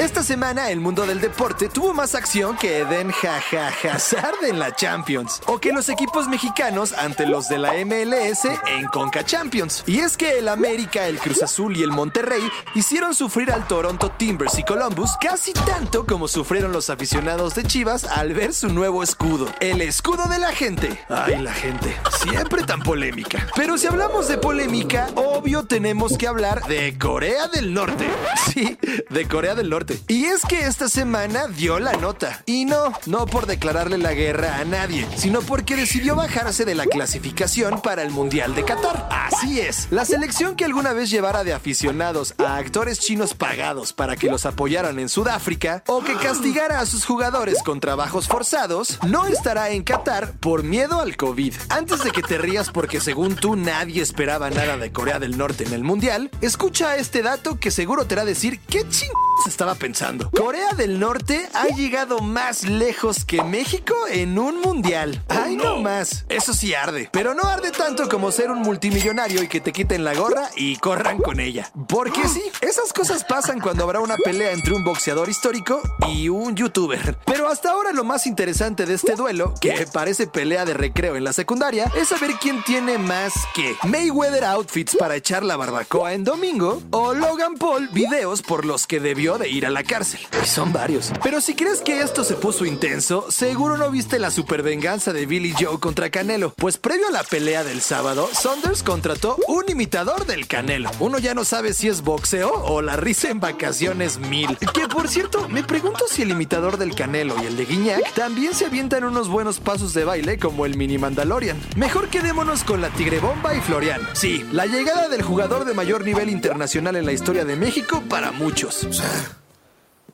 Esta semana el mundo del deporte tuvo más acción que Eden Hazard en la Champions o que los equipos mexicanos ante los de la MLS en Conca Champions. Y es que el América, el Cruz Azul y el Monterrey hicieron sufrir al Toronto Timbers y Columbus casi tanto como sufrieron los aficionados de Chivas al ver su nuevo escudo, el escudo de la gente. Ay, la gente, siempre tan polémica. Pero si hablamos de polémica, obvio tenemos que hablar de Corea del Norte. Sí, de Corea del Norte. Y es que esta semana dio la nota. Y no, no por declararle la guerra a nadie, sino porque decidió bajarse de la clasificación para el Mundial de Qatar. Así es, la selección que alguna vez llevara de aficionados a actores chinos pagados para que los apoyaran en Sudáfrica o que castigara a sus jugadores con trabajos forzados, no estará en Qatar por miedo al COVID. Antes de que te rías porque según tú nadie esperaba nada de Corea del Norte en el Mundial, escucha este dato que seguro te hará decir qué ching estaba pensando. Corea del Norte ha llegado más lejos que México en un mundial. Ay, no más. Eso sí arde. Pero no arde tanto como ser un multimillonario y que te quiten la gorra y corran con ella. Porque sí, esas cosas pasan cuando habrá una pelea entre un boxeador histórico y un youtuber. Pero hasta ahora lo más interesante de este duelo, que parece pelea de recreo en la secundaria, es saber quién tiene más que Mayweather outfits para echar la barbacoa en domingo o Logan Paul videos por los que debió de ir la cárcel. Y son varios. Pero si crees que esto se puso intenso, seguro no viste la supervenganza de Billy Joe contra Canelo. Pues previo a la pelea del sábado, Saunders contrató un imitador del Canelo. Uno ya no sabe si es boxeo o la risa en vacaciones mil. Que por cierto, me pregunto si el imitador del Canelo y el de Guiñac también se avientan unos buenos pasos de baile como el mini Mandalorian. Mejor quedémonos con la Tigre Bomba y Florian. Sí, la llegada del jugador de mayor nivel internacional en la historia de México para muchos.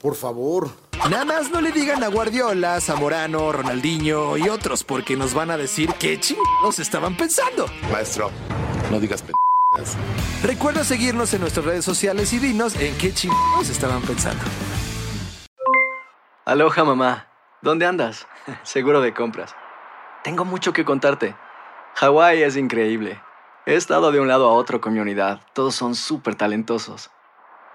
Por favor. Nada más no le digan a Guardiola, Zamorano, Ronaldinho y otros porque nos van a decir qué chingados estaban pensando. Maestro, no digas p Recuerda seguirnos en nuestras redes sociales y dinos en qué chingados estaban pensando. Aloha mamá, ¿dónde andas? Seguro de compras. Tengo mucho que contarte. Hawái es increíble. He estado de un lado a otro con mi unidad. Todos son súper talentosos.